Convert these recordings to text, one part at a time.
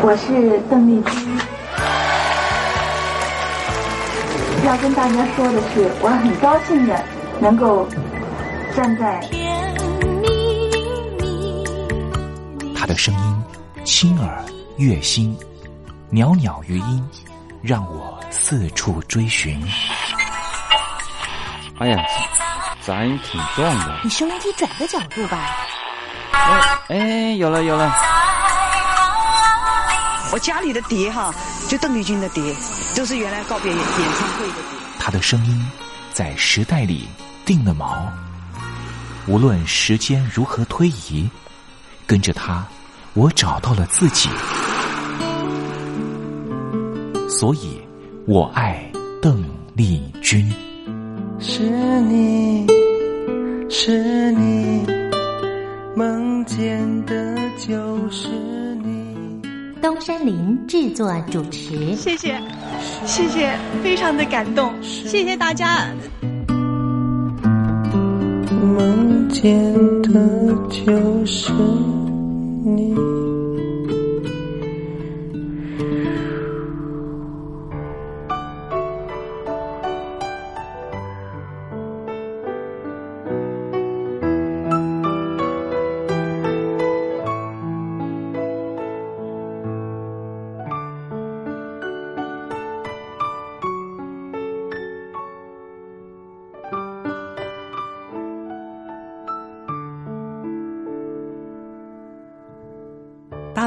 我是邓丽君。要跟大家说的是，我很高兴的能够站在。他的声音轻耳悦心，袅袅余音，让我四处追寻。哎呀，咱挺壮的。你收音机转个角度吧。哎哎，有了有了。我家里的碟哈，就邓丽君的碟，都是原来告别演唱会的碟。她的声音在时代里定了锚，无论时间如何推移，跟着她，我找到了自己。所以，我爱邓丽君。是你是你梦见的山林制作主持，谢谢，谢谢，非常的感动，谢谢大家。梦见的就是你。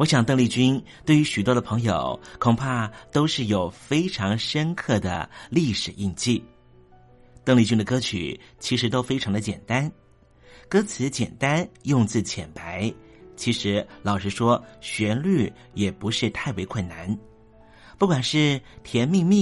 我想，邓丽君对于许多的朋友，恐怕都是有非常深刻的历史印记。邓丽君的歌曲其实都非常的简单，歌词简单，用字浅白。其实，老实说，旋律也不是太为困难。不管是甜蜜蜜。